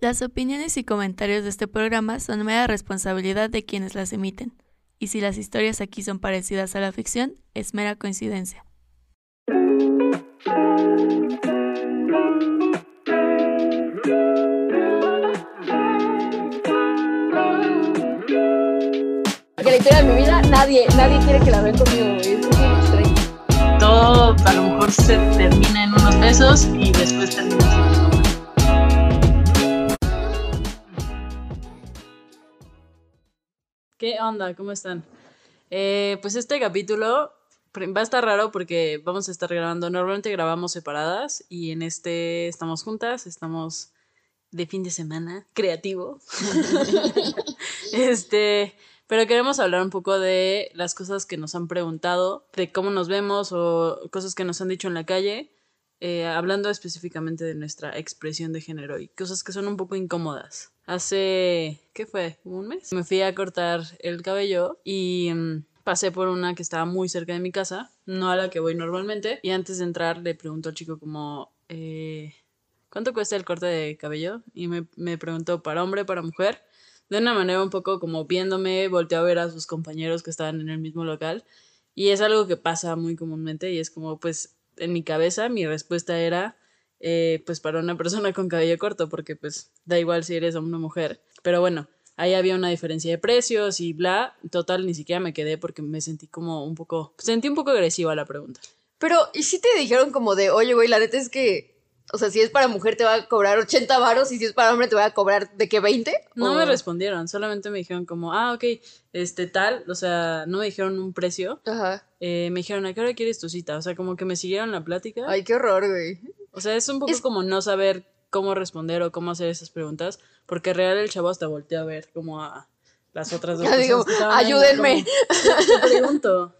Las opiniones y comentarios de este programa son mera responsabilidad de quienes las emiten, y si las historias aquí son parecidas a la ficción, es mera coincidencia. Porque la historia de mi vida, nadie, nadie quiere que la vean conmigo. Es muy extraño. todo a lo mejor se termina en unos besos y después termina siendo ¿Qué onda? ¿Cómo están? Eh, pues este capítulo va a estar raro porque vamos a estar grabando. Normalmente grabamos separadas y en este estamos juntas, estamos de fin de semana, creativo. este, pero queremos hablar un poco de las cosas que nos han preguntado, de cómo nos vemos o cosas que nos han dicho en la calle, eh, hablando específicamente de nuestra expresión de género y cosas que son un poco incómodas. Hace, ¿qué fue? ¿Un mes? Me fui a cortar el cabello y mm, pasé por una que estaba muy cerca de mi casa, no a la que voy normalmente, y antes de entrar le pregunto al chico como, eh, ¿cuánto cuesta el corte de cabello? Y me, me preguntó, ¿para hombre, para mujer? De una manera un poco como viéndome, volteó a ver a sus compañeros que estaban en el mismo local. Y es algo que pasa muy comúnmente y es como, pues, en mi cabeza mi respuesta era, eh, pues, para una persona con cabello corto, porque pues da igual si eres hombre o mujer. Pero bueno, ahí había una diferencia de precios y bla. Total, ni siquiera me quedé porque me sentí como un poco, sentí un poco agresiva la pregunta. Pero, ¿y si te dijeron como de, oye, güey, la neta es que, o sea, si es para mujer te va a cobrar 80 varos y si es para hombre te va a cobrar, ¿de qué, 20? No O- me respondieron, solamente me dijeron como, ah, ok, este tal, o sea, no me dijeron un precio, Ajá. eh, me dijeron, ¿a qué hora quieres tu cita? O sea, como que me siguieron la plática. Ay, qué horror, güey. O sea, es un poco Es- como no saber cómo responder o cómo hacer esas preguntas, porque real el chavo hasta voltea a ver como a las otras dos Ya personas digo, ayúdenme. como, Te pregunto.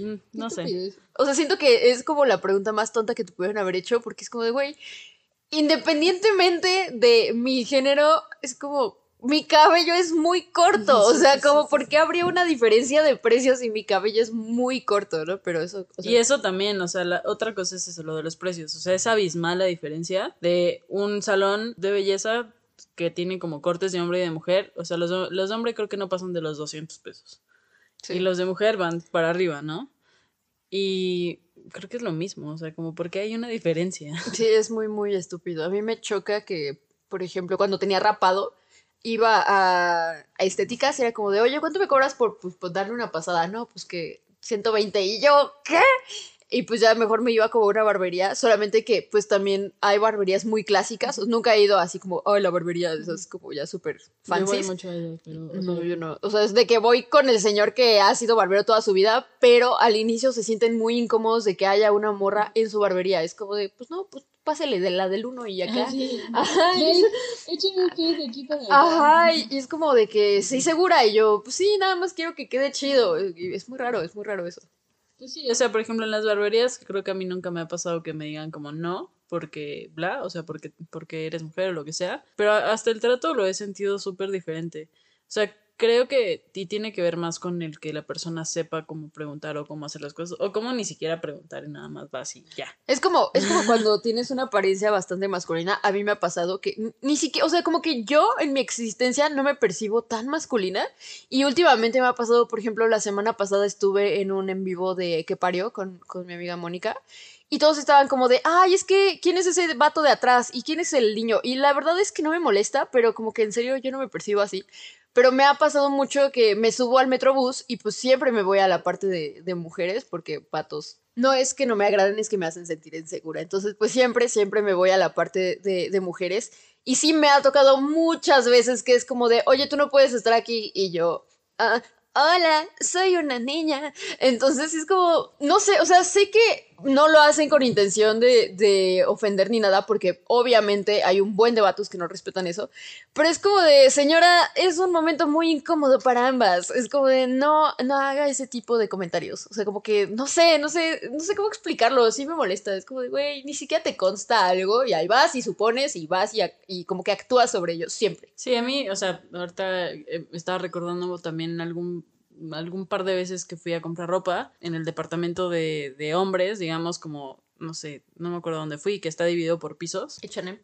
Mm, No sé. O sea, siento que es como la pregunta más tonta que te pudieron haber hecho, porque es como de, güey, independientemente de mi género, es como, mi cabello es muy corto. O sea, como, ¿por qué habría una diferencia de precios si mi cabello es muy corto, no? Pero eso. o sea, Y eso también, o sea, la otra cosa es eso, lo de los precios. O sea, es abismal la diferencia de un salón de belleza que tiene como cortes de hombre y de mujer. O sea, los, los de hombre creo que no pasan de los 200 pesos. Sí. Y los de mujer van para arriba, ¿no? Y creo que es lo mismo, o sea, como porque hay una diferencia. Sí, es muy, muy estúpido. A mí me choca que, por ejemplo, cuando tenía rapado, iba a, a estéticas, era como de, oye, ¿cuánto me cobras por, pues, por darle una pasada? No, pues que 120. Y yo, ¿qué? Y pues ya mejor me iba como a una barbería, solamente que pues también hay barberías muy clásicas. Nunca he ido así como, oh, la barbería, esas como ya súper fancy. No, yo no. O sea, es de que voy con el señor que ha sido barbero toda su vida, pero al inicio se sienten muy incómodos de que haya una morra en su barbería. Es como de, pues no, pues pásele de la del uno y acá. sí. Ajá, de aquí para. Ajá, y y es como de que sí segura y yo, pues sí, nada más quiero que quede chido. Y es muy raro, es muy raro eso. Pues sí, o sea, por ejemplo, en las barberías, creo que a mí nunca me ha pasado que me digan como no, porque bla, o sea, porque, porque eres mujer o lo que sea. Pero hasta el trato lo he sentido súper diferente. O sea, creo que tiene que ver más con el que la persona sepa cómo preguntar o cómo hacer las cosas, o cómo ni siquiera preguntar y nada más va así, ya. Es como, es como cuando tienes una apariencia bastante masculina. A mí me ha pasado que ni siquiera, o sea, como que yo en mi existencia no me percibo tan masculina. Y últimamente me ha pasado, por ejemplo, la semana pasada estuve en un en vivo de Que parió con, con mi amiga Mónica. Y todos estaban como de, ay, es que, ¿quién es ese vato de atrás? ¿Y quién es el niño? Y la verdad es que no me molesta, pero como que en serio yo no me percibo así. Pero me ha pasado mucho que me subo al metrobús y pues siempre me voy a la parte de, mujeres porque patos no es que no me agraden, es que me hacen sentir insegura. Entonces pues siempre, siempre me voy a la parte de, de mujeres. Y sí me ha tocado muchas veces que es como de, oye, tú no puedes estar aquí y yo... "Ah, Hola, soy una niña. Entonces es como, no sé, o sea, sé que no lo hacen con intención de, de ofender ni nada, porque obviamente hay un buen de vatos que no respetan eso, pero es como de, señora, es un momento muy incómodo para ambas. Es como de, no, no haga ese tipo de comentarios. O sea, como que, no sé, no sé, no sé cómo explicarlo. Sí me molesta. Es como de, güey, ni siquiera te consta algo y ahí vas y supones y vas y, y como que actúas sobre ello siempre. Sí, a mí, o sea, ahorita eh, estaba recordando también algún, algún par de veces que fui a comprar ropa en el departamento de, de hombres, digamos, como, no sé, no me acuerdo dónde fui, que está dividido por pisos. H&M.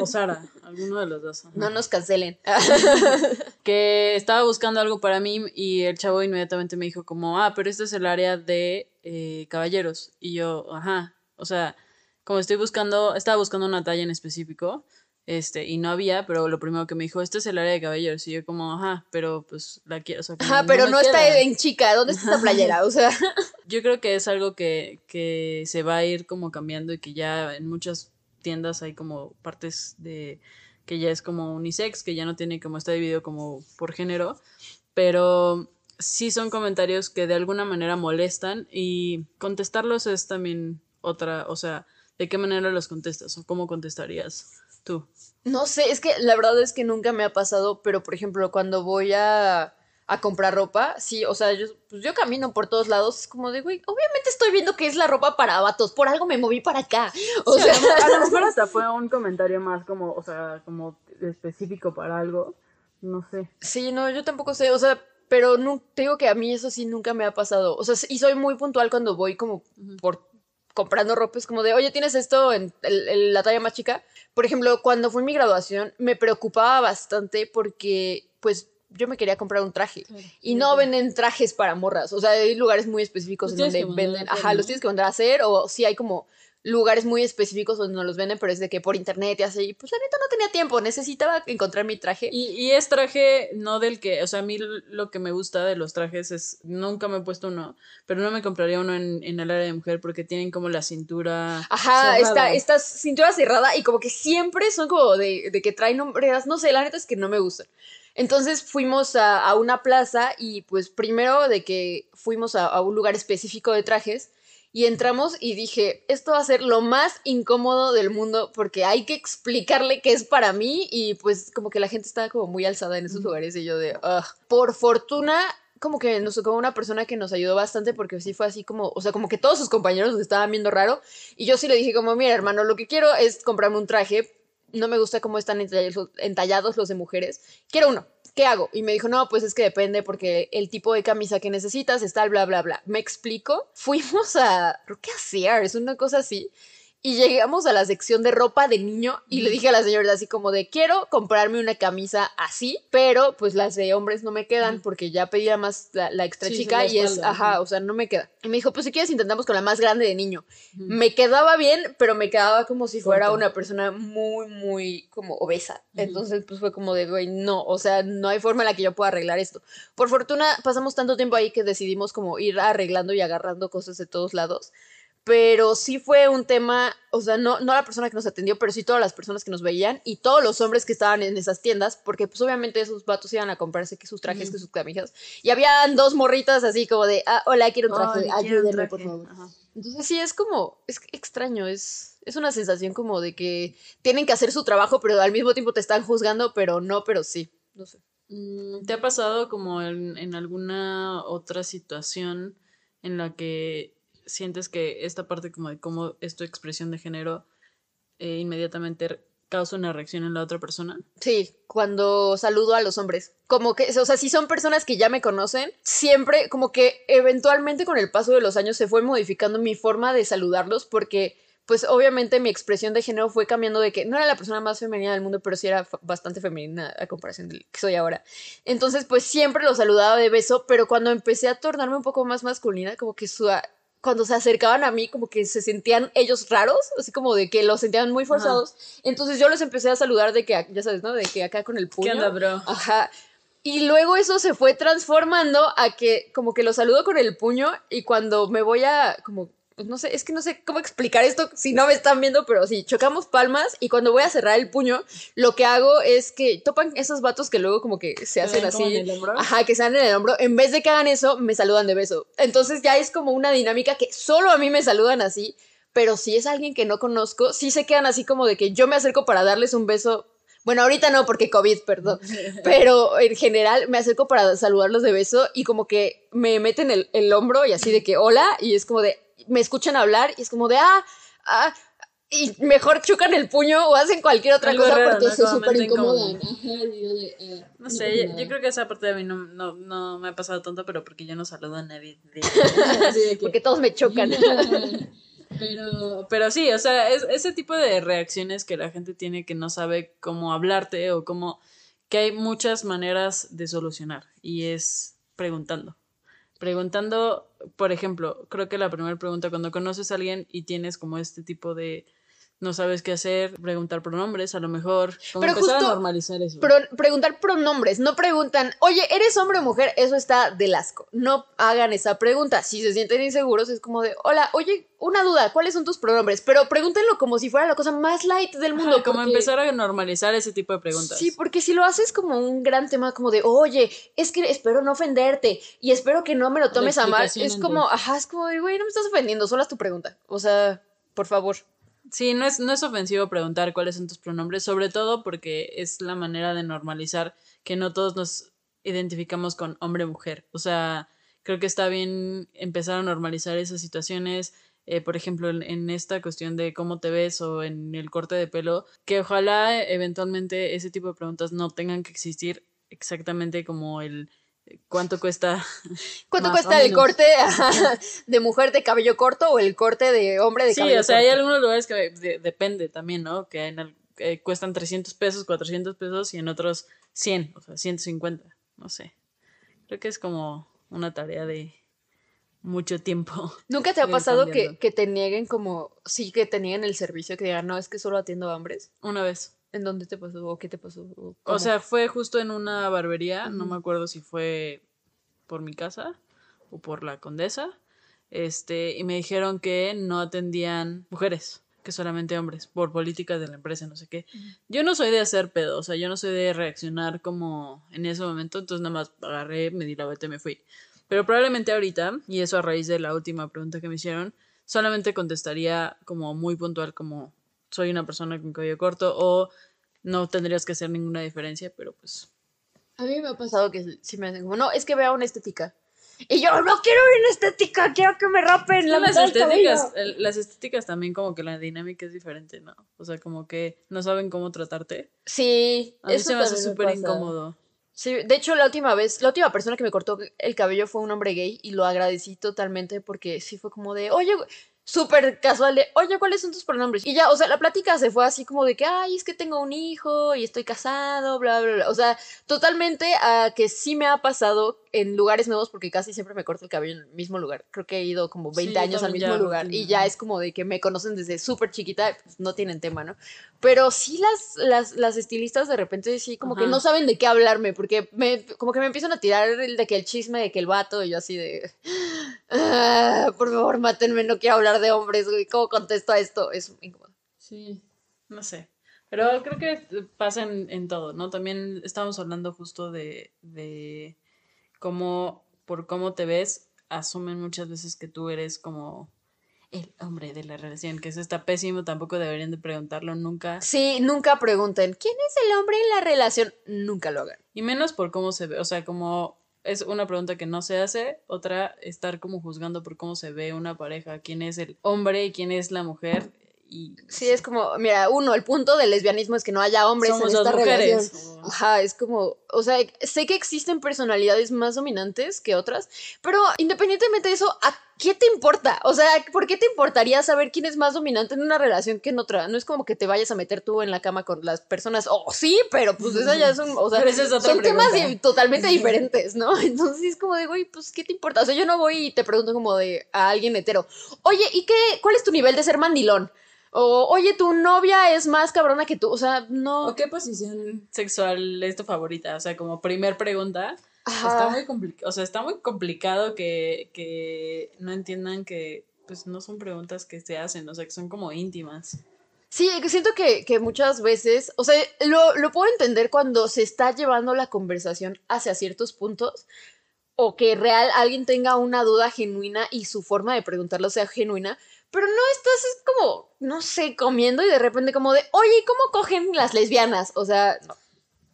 o Sara, alguno de los dos. No nos cancelen. que estaba buscando algo para mí y el chavo inmediatamente me dijo como, ah, pero este es el área de eh, caballeros. Y yo, ajá, o sea, como estoy buscando, estaba buscando una talla en específico, este, y no había, pero lo primero que me dijo, este es el área de caballeros. Y yo como, ajá, pero pues la quiero, o sea, Ajá, pero no está en chica, ¿dónde está esta playera? O sea, Yo creo que es algo que, que se va a ir como cambiando y que ya en muchas tiendas hay como partes de que ya es como unisex, que ya no tiene como está dividido como por género, pero sí son comentarios que de alguna manera molestan y contestarlos es también otra, o sea, ¿de qué manera los contestas o cómo contestarías tú? no sé, es que la verdad es que nunca me ha pasado, pero por ejemplo, cuando voy a, a comprar ropa, sí, o sea, yo, pues yo camino por todos lados, es como de, güey, obviamente estoy viendo que es la ropa para vatos, por algo me moví para acá. O Sí, sea, a, lo, mejor hasta fue un comentario más como, o sea, como específico para algo, no sé. Sí, no, yo tampoco sé, o sea, pero no, te digo que a mí eso sí nunca me ha pasado. O sea, y soy muy puntual cuando voy como por comprando ropa, es como de, oye, ¿tienes esto en, el- en la talla más chica? Por ejemplo, cuando fue mi graduación, me preocupaba bastante porque, pues, yo me quería comprar un traje. Y no venden trajes para morras. O sea, hay lugares muy específicos Los en donde venden. hacer, Ajá, ¿no? los tienes que mandar a hacer. O sí hay como lugares muy específicos donde no los venden, pero es de que por internet y así. Pues la neta no tenía tiempo. Necesitaba encontrar mi traje. Y, y es traje, no del que, o sea, a mí lo que me gusta de los trajes es, nunca me he puesto uno, pero no me compraría uno en, en el área de mujer porque tienen como la cintura. Ajá, esta, esta cintura cerrada y como que siempre son como de, de que traen hombreras, no sé, la neta es que no me gustan. Entonces fuimos a, a una plaza y pues primero de que fuimos a, a un lugar específico de trajes y entramos y dije, esto va a ser lo más incómodo del mundo porque hay que explicarle que es para mí y pues como que la gente estaba como muy alzada en esos lugares y yo de, "Ugh". por fortuna como que nos tocó una persona que nos ayudó bastante porque sí fue así como, o sea, como que todos sus compañeros nos estaban viendo raro. Y yo sí le dije como, mira hermano, lo que quiero es comprarme un traje, no me gusta cómo están entallados, entallados los de mujeres, quiero uno. ¿Qué hago? Y me dijo, no, pues es que depende porque el tipo de camisa que necesitas está bla, bla, bla. Me explico. Fuimos a, creo que a una cosa así. Y llegamos a la sección de ropa de niño y le dije a la señora así como de, quiero comprarme una camisa así, pero pues las de hombres no me quedan porque ya pedía más la, la extra Sí, chica la y es, ajá, o sea, no me queda. Y me dijo, pues si quieres intentamos con la más grande de niño. Me quedaba bien, pero me quedaba como si fuera Corta. una persona muy, muy como obesa. Entonces, pues fue como de, güey, no, o sea, no hay forma en la que yo pueda arreglar esto. Por fortuna, pasamos tanto tiempo ahí que decidimos como ir arreglando y agarrando cosas de todos lados. Pero sí fue un tema, o sea, no, no la persona que nos atendió, pero sí todas las personas que nos veían y todos los hombres que estaban en esas tiendas, porque pues obviamente esos vatos iban a comprarse que sus trajes, que sus camisas. Y habían dos morritas así como de, ah, hola, quiero un traje, un ayúdenme, por favor. Ajá. Entonces sí, es como, es extraño, es, es una sensación como de que tienen que hacer su trabajo, pero al mismo tiempo te están juzgando, pero no, pero sí, no sé. Mm, ¿Te ha pasado como en, en alguna otra situación en la que sientes que esta parte como de cómo es tu expresión de género eh, inmediatamente causa una reacción en la otra persona? Sí, cuando saludo a los hombres. Como que, o sea, si son personas que ya me conocen, siempre, como que eventualmente con el paso de los años se fue modificando mi forma de saludarlos porque, pues obviamente mi expresión de género fue cambiando de que no era la persona más femenina del mundo, pero sí era bastante femenina a comparación de que soy ahora. Entonces, pues siempre los saludaba de beso, pero cuando empecé a tornarme un poco más masculina, como que su cuando se acercaban a mí, como que se sentían ellos raros, así como de que los sentían muy forzados. Entonces yo los empecé a saludar de que, ya sabes, ¿no? De que acá con el puño. ¿Qué onda, bro? Ajá. Y luego eso se fue transformando a que como que lo saludo con el puño y cuando me voy a como pues no sé, es que no sé cómo explicar esto si no me están viendo, pero sí, chocamos palmas y cuando voy a cerrar el puño, lo que hago es que topan esos vatos que luego como que se hacen así. en el hombro? Ajá, que se dan en el hombro. En vez de que hagan eso, me saludan de beso. Entonces ya es como una dinámica que solo a mí me saludan así, pero si es alguien que no conozco, sí se quedan así como de que yo me acerco para darles un beso. Bueno, ahorita no, porque COVID, perdón. Pero en general me acerco para saludarlos de beso y como que me meten el, el hombro y así de que hola, y es como de, me escuchan hablar y es como de, ah, ah, y mejor chucan el puño o hacen cualquier otra Algo cosa raro, porque ¿no? se súper incomodan. eh, No sé, yo, creo que esa parte de mí no, no, no me ha pasado tanto, pero porque yo no saludo a nadie. de- de Porque todos me chocan. Pero, pero sí, o sea, es, ese tipo de reacciones que la gente tiene que no sabe cómo hablarte o cómo... que hay muchas maneras de solucionar y es preguntando. Preguntando, por ejemplo, creo que la primera pregunta cuando conoces a alguien y tienes como este tipo de no sabes qué hacer, preguntar pronombres, a lo mejor. Como Pero empezar justo a normalizar eso. Pro- preguntar pronombres, no preguntan, oye, ¿eres hombre o mujer? Eso está del asco. No hagan esa pregunta. Si se sienten inseguros, es como de, hola, oye, una duda, ¿cuáles son tus pronombres? Pero pregúntenlo como si fuera la cosa más light del mundo. Ajá, como porque- empezar a normalizar ese tipo de preguntas. Sí, porque si lo haces como un gran tema, como de, oye, es que espero no ofenderte y espero que no me lo tomes a mal, es como, ajá, es como güey, no me estás ofendiendo, solo es tu pregunta. O sea, por favor. Sí, no es, no es ofensivo preguntar cuáles son tus pronombres, sobre todo porque es la manera de normalizar que no todos nos identificamos con hombre-mujer. O sea, creo que está bien empezar a normalizar esas situaciones. eh, por ejemplo, en, en esta cuestión de cómo te ves o en el corte de pelo, que ojalá eventualmente ese tipo de preguntas no tengan que existir exactamente como el cuánto cuesta. ¿Cuánto cuesta el corte de mujer de cabello corto o el corte de hombre de Sí, cabello o sea, hay corto? algunos lugares que de- depende también, ¿no? Que en al- que cuestan 300 pesos, 400 pesos y en otros 100, o sea, 150, no sé. Creo que es como una tarea de mucho tiempo. ¿Nunca te ha pasado que, que te nieguen como, sí, que te nieguen el servicio, que digan, no, es que solo atiendo a hombres? Una vez. ¿En dónde te pasó o qué te pasó? o sea, fue justo en una barbería, no me acuerdo si fue por mi casa o por la condesa. Este, y me dijeron que no atendían mujeres, que solamente hombres, por políticas de la empresa, no sé qué. Yo no soy de hacer pedo, o sea, yo no soy de reaccionar como en ese momento, entonces nada más agarré, me di la vuelta y me fui. Pero probablemente ahorita, y eso a raíz de la última pregunta que me hicieron, solamente contestaría como muy puntual, como soy una persona con cabello corto o no tendrías que hacer ninguna diferencia, pero pues A mí me ha pasado que sí me hacen como, no, es que vea una estética. Y yo, no quiero una estética, quiero que me rapen la las mitad del cabello". estéticas, el- las estéticas también como que la dinámica es diferente, ¿no? O sea, como que no saben cómo tratarte. Sí, A mí eso se me hace también súper pasa. incómodo. Sí, de hecho, la última vez, la última persona que me cortó el cabello fue un hombre gay y lo agradecí totalmente porque sí fue como de, oye, güey", súper casual de, oye, ¿cuáles son tus pronombres? Y ya, o sea, la plática se fue así como de que, ay, es que tengo un hijo y estoy casado, bla, bla, bla. O sea, totalmente a que sí me ha pasado en lugares nuevos porque casi siempre me corto el cabello en el mismo lugar. Creo que he ido como Sí, 20 yo años al mismo lugar y ya es como de que me conocen desde súper chiquita, pues, no tienen tema, ¿no? Pero sí las, las, las estilistas de repente sí como que Ajá. no saben de qué hablarme, porque me, como que me empiezan a tirar el de que el chisme de que el vato, y yo así de, "Ah, por favor, mátenme, no quiero hablar de hombres, güey, ¿cómo contesto a esto? Es incómodo. Sí, no sé. Pero creo que pasa en, en todo, ¿no? También estábamos hablando justo de, de cómo, por cómo te ves, asumen muchas veces que tú eres como el hombre de la relación, que eso está pésimo, tampoco deberían de preguntarlo nunca. Sí, nunca pregunten, ¿quién es el hombre en la relación? Nunca lo hagan. Y menos por cómo se ve, o sea, como es una pregunta que no se hace, otra estar como juzgando por cómo se ve una pareja, quién es el hombre y quién es la mujer. Y Sí, es como, mira, uno, el punto del lesbianismo es que no haya hombres somos en esta dos relación. Ajá, es como, o sea, sé que existen personalidades más dominantes que otras, pero independientemente de eso, ¿a qué te importa? O sea, ¿por qué te importaría saber quién es más dominante en una relación que en otra? No es como que te vayas a meter tú en la cama con las personas, oh, sí, pero pues esa ya es un, o sea, Pero esa es otra son temas pregunta. totalmente diferentes, ¿no? Entonces es como de, güey, pues, ¿qué te importa? O sea, yo no voy y te pregunto como de a alguien hetero, oye, ¿y qué, cuál es tu nivel de ser mandilón? O, oye, tu novia es más cabrona que tú. O sea, no. ¿O qué posición sexual es tu favorita? O sea, como primer pregunta. Ajá. Está muy complicado, o sea, está muy complicado que, que no entiendan que pues no son preguntas que se hacen, o sea, que son como íntimas. Sí, que siento que, que muchas veces, o sea, lo, lo puedo entender cuando se está llevando la conversación hacia ciertos puntos o que real alguien tenga una duda genuina y su forma de preguntarlo sea genuina, pero no estás es como, no sé, comiendo y de repente como de, oye, ¿y ¿cómo cogen las lesbianas? O sea, no.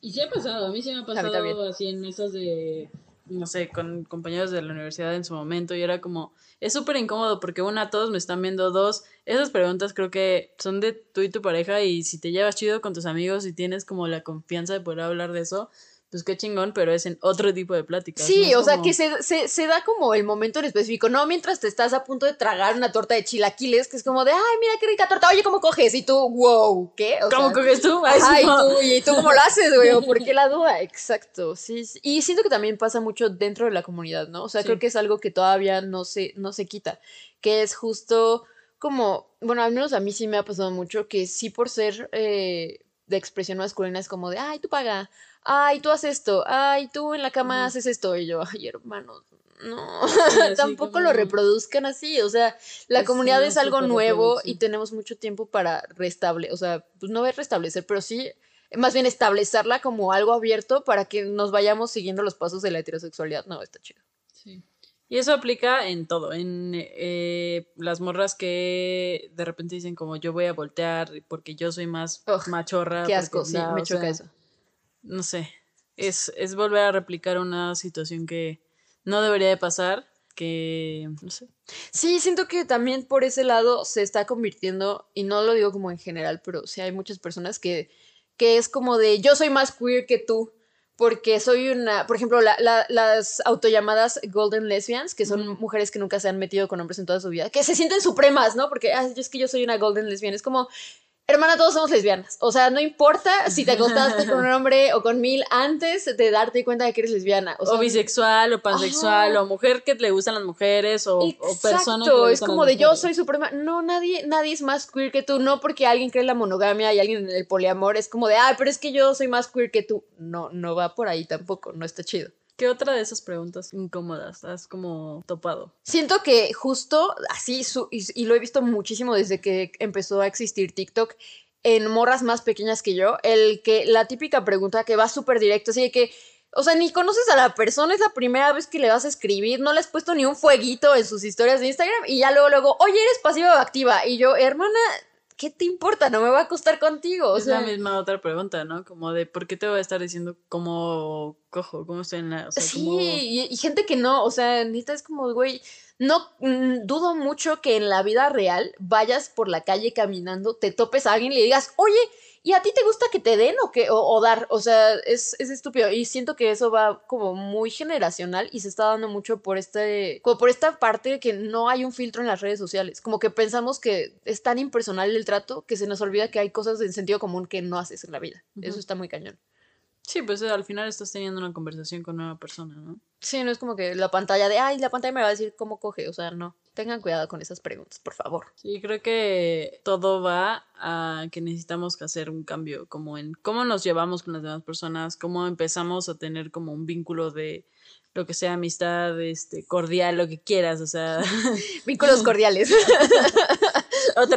Y sí ha pasado, a mí sí me ha pasado también. así en mesas de, no sé, con compañeros de la universidad en su momento y era como, es súper incómodo porque una, todos me están viendo, dos, esas preguntas creo que son de tú y tu pareja y si te llevas chido con tus amigos y tienes como la confianza de poder hablar de eso, pues qué chingón, pero es en otro tipo de pláticas. Sí, ¿no? o sea, Como- que se, se, se da como el momento en específico, no mientras te estás a punto de tragar una torta de chilaquiles, que es como de, ay, mira qué rica torta, oye, ¿cómo coges? Y tú, wow, ¿qué? O ¿Cómo sea, coges tú? Ay, Ay, no. tú, ¿y tú cómo lo haces, güey? ¿O ¿Por qué la duda? Exacto, sí, sí. Y siento que también pasa mucho dentro de la comunidad, ¿no? O sea, Sí. creo que es algo que todavía no se, no se quita, que es justo como, bueno, al menos a mí sí me ha pasado mucho que sí por ser eh, de expresión masculina es como de, ay, tú paga, ay, tú haces esto, ay, tú en la cama haces esto, y yo, ay, hermanos. No, tampoco como- lo reproduzcan así, o sea, la Es comunidad es algo nuevo y tenemos mucho tiempo para restablecer, o sea, pues no es restablecer, pero sí, más bien establecerla como algo abierto para que nos vayamos siguiendo los pasos de la heterosexualidad. No, está chido. Sí. Y eso aplica en todo, en eh, las morras que de repente dicen como yo voy a voltear porque yo soy más machorra. Qué porque asco, sí, bla, me choca sea, eso. No sé, es, es volver a replicar una situación que no debería de pasar, que no sé. Sí, siento que también por ese lado se está convirtiendo, y no lo digo como en general, pero sí hay muchas personas que, que es como de yo soy más queer que tú, porque soy una, por ejemplo, la- la- las autollamadas golden lesbians, que son mujeres que nunca se han metido con hombres en toda su vida, que se sienten supremas, ¿no? Porque "Ah, es que yo soy una golden lesbian, es como... Hermana, todos somos lesbianas. O sea, no importa si te acostaste con un hombre o con mil antes de darte cuenta de que eres lesbiana. O, bisexual, o pansexual, Ajá. o mujer que le gustan las mujeres, o, o persona que le es como de yo soy suprema. No, nadie, nadie es más queer que tú. No porque alguien cree en la monogamia y alguien en el poliamor. Es como de, ah, pero es que yo soy más queer que tú. No, no va por ahí tampoco. No está chido. ¿Qué otra de esas preguntas incómodas has como topado? Siento que justo así, su- y, y lo he visto muchísimo desde que empezó a existir TikTok, en morras más pequeñas que yo, el que la típica pregunta que va súper directo, así de que, o sea, ni conoces a la persona, es la primera vez que le vas a escribir, no le has puesto ni un fueguito en sus historias de Instagram y ya luego, luego, oye, eres pasiva o activa. Y yo, hermana, ¿qué te importa? No me va a acostar contigo. O es sea, la misma otra pregunta, ¿no? Como de, ¿por qué te voy a estar diciendo cómo cojo, cómo estoy en la... O sea, Sí, cómo- y, y gente que no, o sea, neta es como, güey, no mm, dudo mucho que en la vida real vayas por la calle caminando, te topes a alguien y le digas, oye, ¿y a ti te gusta que te den o que o, o dar? O sea, es, es estúpido y siento que eso va como muy generacional y se está dando mucho por este, como por esta parte que no hay un filtro en las redes sociales, como que pensamos que es tan impersonal el trato que se nos olvida que hay cosas de sentido común que no haces en la vida. Eso está muy cañón. Sí, pues al final estás teniendo una conversación con una persona, ¿no? Sí, no es como que la pantalla de, ay, la pantalla me va a decir cómo coge. O sea, no. Tengan cuidado con esas preguntas, por favor. Sí, creo que todo va a que necesitamos hacer un cambio, como en cómo nos llevamos con las demás personas, cómo empezamos a tener como un vínculo de lo que sea amistad, este, cordial, lo que quieras, o sea, Vínculos cordiales.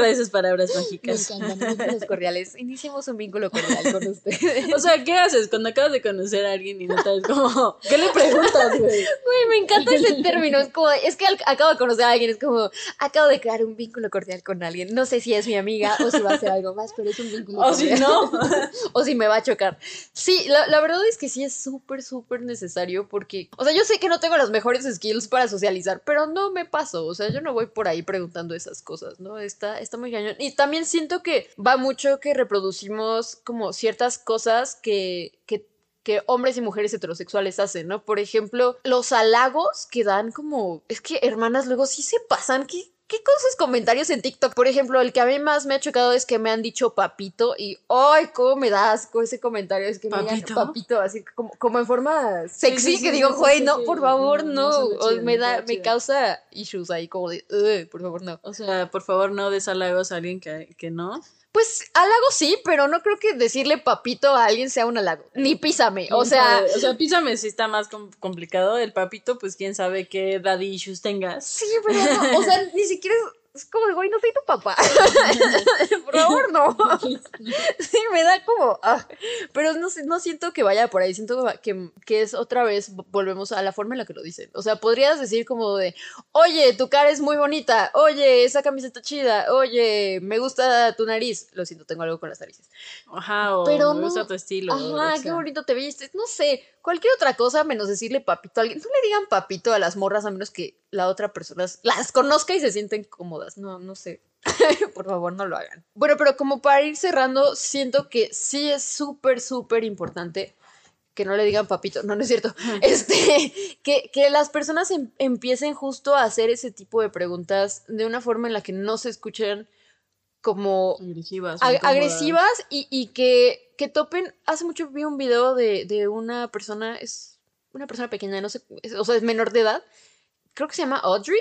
de esas palabras Me mágicas. encantan vínculos cordiales. Iniciemos un vínculo cordial con ustedes. O sea, ¿qué haces cuando acabas de conocer a alguien y no sabes cómo? ¿Qué le preguntas, güey? Güey, me encanta ese término. Es como, es que acabo de conocer a alguien. Es como, acabo de crear un vínculo cordial con alguien. No sé si es mi amiga o si va a ser algo más, pero es un vínculo O si cordial. no. o si me va a chocar. Sí, la, la verdad es que sí es súper, súper necesario porque, o sea, yo sé que no tengo los mejores skills para socializar, pero no me paso, o sea, yo no voy por ahí preguntando esas cosas, ¿no? Está, está muy cañón. Y también siento que va mucho que reproducimos como ciertas cosas que, que que hombres y mujeres heterosexuales hacen, ¿no? Por ejemplo, los halagos que dan como, es que hermanas luego sí se pasan, ¿qué, ¿Qué con sus comentarios en TikTok? Por ejemplo, el que a mí más me ha chocado es que me han dicho papito y ¡ay, cómo me da asco ese comentario! Es que me digan ¿Papito? papito, así como, como en forma sexy, sí, que sí, digo, güey, no, por favor, No, no. no suena O me da, me causa issues ahí, como de, "Ugh, por favor, no. O sea, por favor, no des halagos a alguien que, que no. Pues halago sí, pero no creo que decirle papito a alguien sea un halago. Ni písame. O sea, o sea, písame si está más com- complicado. El papito, pues quién sabe qué daddy issues tengas. Sí, pero no, o sea, ni siquiera es, como de, güey, no soy tu papá. Por favor, no. Sí, me da como, ah, pero no, no siento que vaya por ahí, siento que, que es otra vez, volvemos a la forma en la que lo dicen. O sea, podrías decir como de, oye, tu cara es muy bonita, oye, esa camiseta chida, oye, me gusta tu nariz. Lo siento, tengo algo con las narices. Ajá, o Pero me no- gusta tu estilo. o Ajá, qué bonito te vistes. No sé, cualquier otra cosa menos decirle papito a alguien. No le digan papito a las morras a menos que la otra persona las conozca y se sienten cómodas. No, no sé. Por favor, no lo hagan. Bueno, pero como para ir cerrando, siento que sí es súper, súper importante que no le digan papito, no, no es cierto, este, que, que las personas em- empiecen justo a hacer ese tipo de preguntas de una forma en la que no se escuchen como Agresivas. ag- incómodas. agresivas y, y que, que topen. Hace mucho vi un video de, de una persona, es una persona pequeña, no sé, es- o sea, es menor de edad. Creo que se llama Audrey,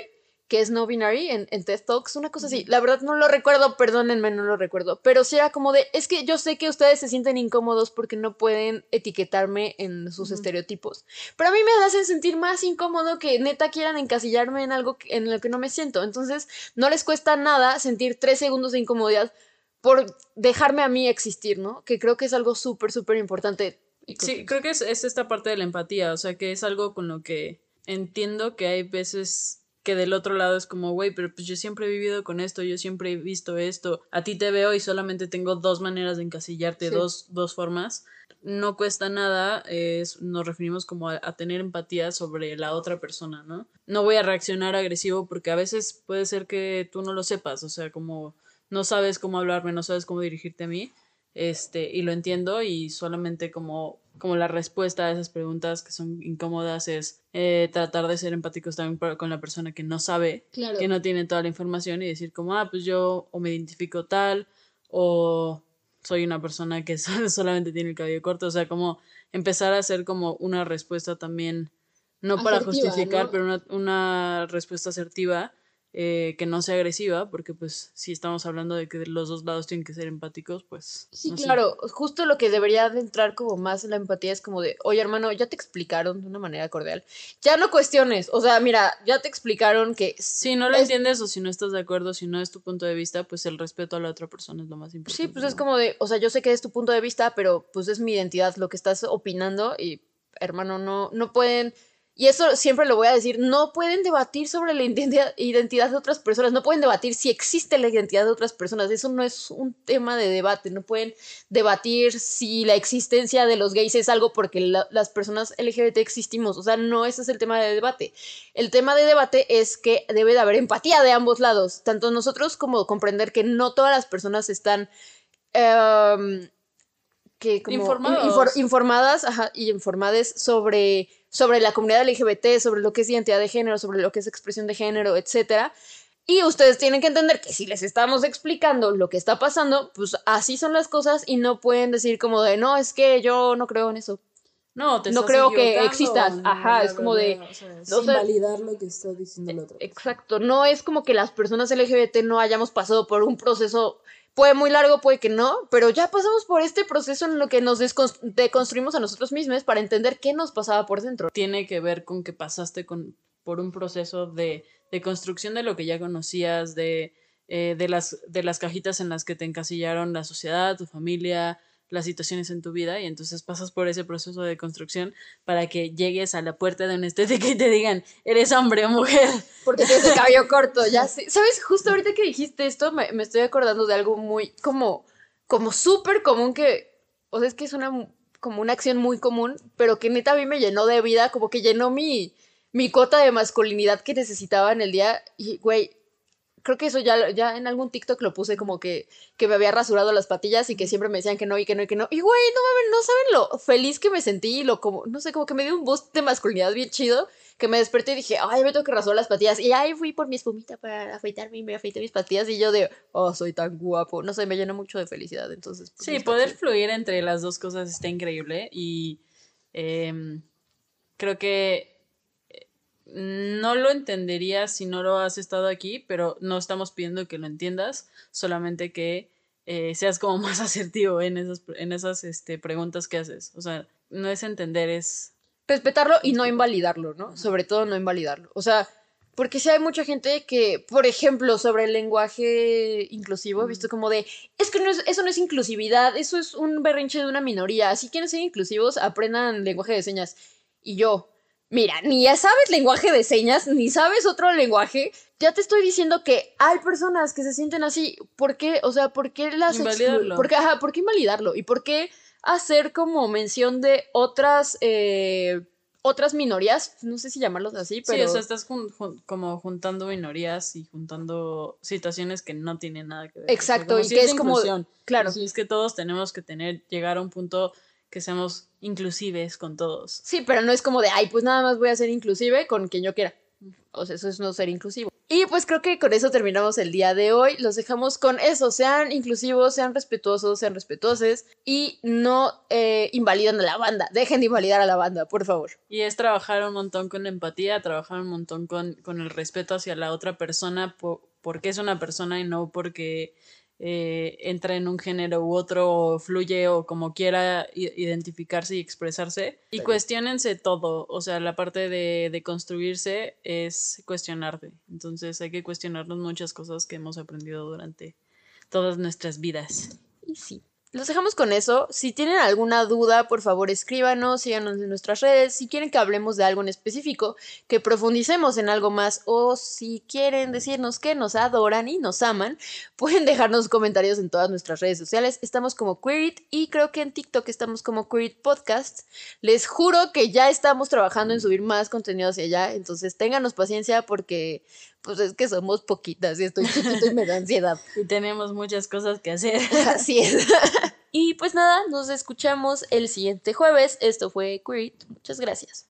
que es no binary en, en TED Talks, una cosa así. La verdad no lo recuerdo, perdónenme, no lo recuerdo. Pero sí era como de, es que yo sé que ustedes se sienten incómodos porque no pueden etiquetarme en sus estereotipos. Pero a mí me hacen sentir más incómodo que neta quieran encasillarme en algo que- en lo que no me siento. Entonces, no les cuesta nada sentir tres segundos de incomodidad por dejarme a mí existir, ¿no? Que creo que es algo súper, súper importante. Sí, creo que es, es esta parte de la empatía, o sea, que es algo con lo que entiendo que hay veces que del otro lado es como, güey, pero pues yo siempre he vivido con esto, yo siempre he visto esto, a ti te veo y solamente tengo dos maneras de encasillarte, Sí. dos, dos formas. No cuesta nada, es, nos referimos como a, a tener empatía sobre la otra persona, ¿no? No voy a reaccionar agresivo porque a veces puede ser que tú no lo sepas, o sea, como no sabes cómo hablarme, no sabes cómo dirigirte a mí, este, y lo entiendo y solamente como, como la respuesta a esas preguntas que son incómodas es eh, tratar de ser empáticos también con la persona que no sabe, Claro. que no tiene toda la información y decir como, ah, pues yo o me identifico tal o soy una persona que sol- solamente tiene el cabello corto, o sea, como empezar a hacer como una respuesta también, no para justificar, ¿no? pero una, una respuesta asertiva eh, que no sea agresiva, porque pues si estamos hablando de que los dos lados tienen que ser empáticos, pues... Sí, no sé. claro, justo lo que debería de entrar como más en la empatía es como de, oye hermano, ya te explicaron de una manera cordial. Ya no cuestiones, o sea, mira, ya te explicaron que Si no lo es- entiendes o si no estás de acuerdo, si no es tu punto de vista, pues el respeto a la otra persona es lo más importante. Sí, pues es como de, o sea, yo sé que es tu punto de vista, pero pues es mi identidad lo que estás opinando y hermano, no, no pueden, y eso siempre lo voy a decir, no pueden debatir sobre la identidad, de otras personas, no pueden debatir si existe la identidad de otras personas, eso no es un tema de debate, no pueden debatir si la existencia de los gays es algo porque la- las personas LGBT existimos, o sea, no ese es el tema de debate. El tema de debate es que debe de haber empatía de ambos lados, tanto nosotros como comprender que no todas las personas están em, que como infor- informadas ajá, y informadas sobre, sobre la comunidad LGBT, sobre lo que es identidad de género, sobre lo que es expresión de género, etcétera. Y ustedes tienen que entender que si les estamos explicando lo que está pasando, pues así son las cosas y no pueden decir como de, no, es que yo no creo en eso. No, te no creo que existas. no, Ajá, es como de- o sea, o sin sea, validar lo que está diciendo el otro. Exacto, no es como que las personas LGBT no hayamos pasado por un proceso, puede muy largo, puede que no, pero ya pasamos por este proceso en lo que nos deconstruimos a nosotros mismos para entender qué nos pasaba por dentro. Tiene que ver con que pasaste con, por un proceso de, de construcción de lo que ya conocías, de, eh, de, las, de las cajitas en las que te encasillaron la sociedad, tu familia, las situaciones en tu vida, y entonces pasas por ese proceso de construcción para que llegues a la puerta de una estética y te digan, eres hombre o mujer. Porque tienes el cabello corto, ya sé. ¿Sabes? Justo ahorita que dijiste esto, me, me estoy acordando de algo muy como, como súper común que, o sea, es que es una, como una acción muy común, pero que neta a mí me llenó de vida, como que llenó mi, mi cuota de masculinidad que necesitaba en el día. Y, güey, creo que eso ya, ya en algún TikTok lo puse como que, que me había rasurado las patillas y que siempre me decían que no y que no y que no. Y, güey, no mames, no saben lo feliz que me sentí y lo como, no sé, como que me dio un boost de masculinidad bien chido que me desperté y dije, ay, me tengo que rasurar las patillas. Y ahí fui por mi espumita para afeitarme y me afeité mis patillas. Y yo de, oh, soy tan guapo. No sé, me llenó mucho de felicidad. Entonces, pues, Sí, poder fluir entre las dos cosas está increíble y em, creo que no lo entenderías si no lo has estado aquí, pero no estamos pidiendo que lo entiendas, solamente que eh, seas como más asertivo en esas, en esas este, preguntas que haces. O sea, no es entender, es... respetarlo y no invalidarlo, ¿no? Sobre todo no invalidarlo. O sea, porque si hay mucha gente que, por ejemplo, sobre el lenguaje inclusivo, he visto como de, es que no es- eso no es inclusividad, eso es un berrinche de una minoría. Si quieren ser inclusivos, aprendan lenguaje de señas. Y yo, mira, ni ya sabes lenguaje de señas, ni sabes otro lenguaje. Ya te estoy diciendo que hay personas que se sienten así. ¿Por qué? O sea, ¿por qué las Invalidarlo. ¿Por qué, ajá, ¿por qué invalidarlo? ¿Y por qué hacer como mención de otras eh, otras minorías? No sé si llamarlos así, pero Sí, o sea, estás jun- jun- como juntando minorías y juntando situaciones que no tienen nada que ver. O sea, Exacto, y que es es como- claro. Sí, es que todos tenemos que tener, llegar a un punto que seamos inclusives con todos. Sí, pero no es como de, ay, pues nada más voy a ser inclusive con quien yo quiera. O sea, eso es no ser inclusivo. Y pues creo que con eso terminamos el día de hoy. Los dejamos con eso. Sean inclusivos, sean respetuosos, sean respetuosos y no eh, invalidan a la banda. Dejen de invalidar a la banda, por favor. Y es trabajar un montón con la empatía, trabajar un montón con, con el respeto hacia la otra persona porque es una persona y no porque eh, entra en un género u otro o fluye o como quiera identificarse y expresarse. Y cuestionense todo, o sea, la parte de, de construirse es cuestionarte. Entonces hay que cuestionarnos muchas cosas que hemos aprendido durante todas nuestras vidas. Y sí. Los dejamos con eso. Si tienen alguna duda, por favor escríbanos, síganos en nuestras redes. Si quieren que hablemos de algo en específico, que profundicemos en algo más, o si quieren decirnos que nos adoran y nos aman, pueden dejarnos comentarios en todas nuestras redes sociales. Estamos como Queerit y creo que en TikTok estamos como Queerit Podcast. Les juro que ya estamos trabajando en subir más contenido hacia allá, entonces ténganos paciencia porque pues es que somos poquitas y estoy chiquito y me da ansiedad. Y tenemos muchas cosas que hacer. Así es. y pues nada, nos escuchamos el siguiente jueves. Esto fue Queer. Muchas gracias.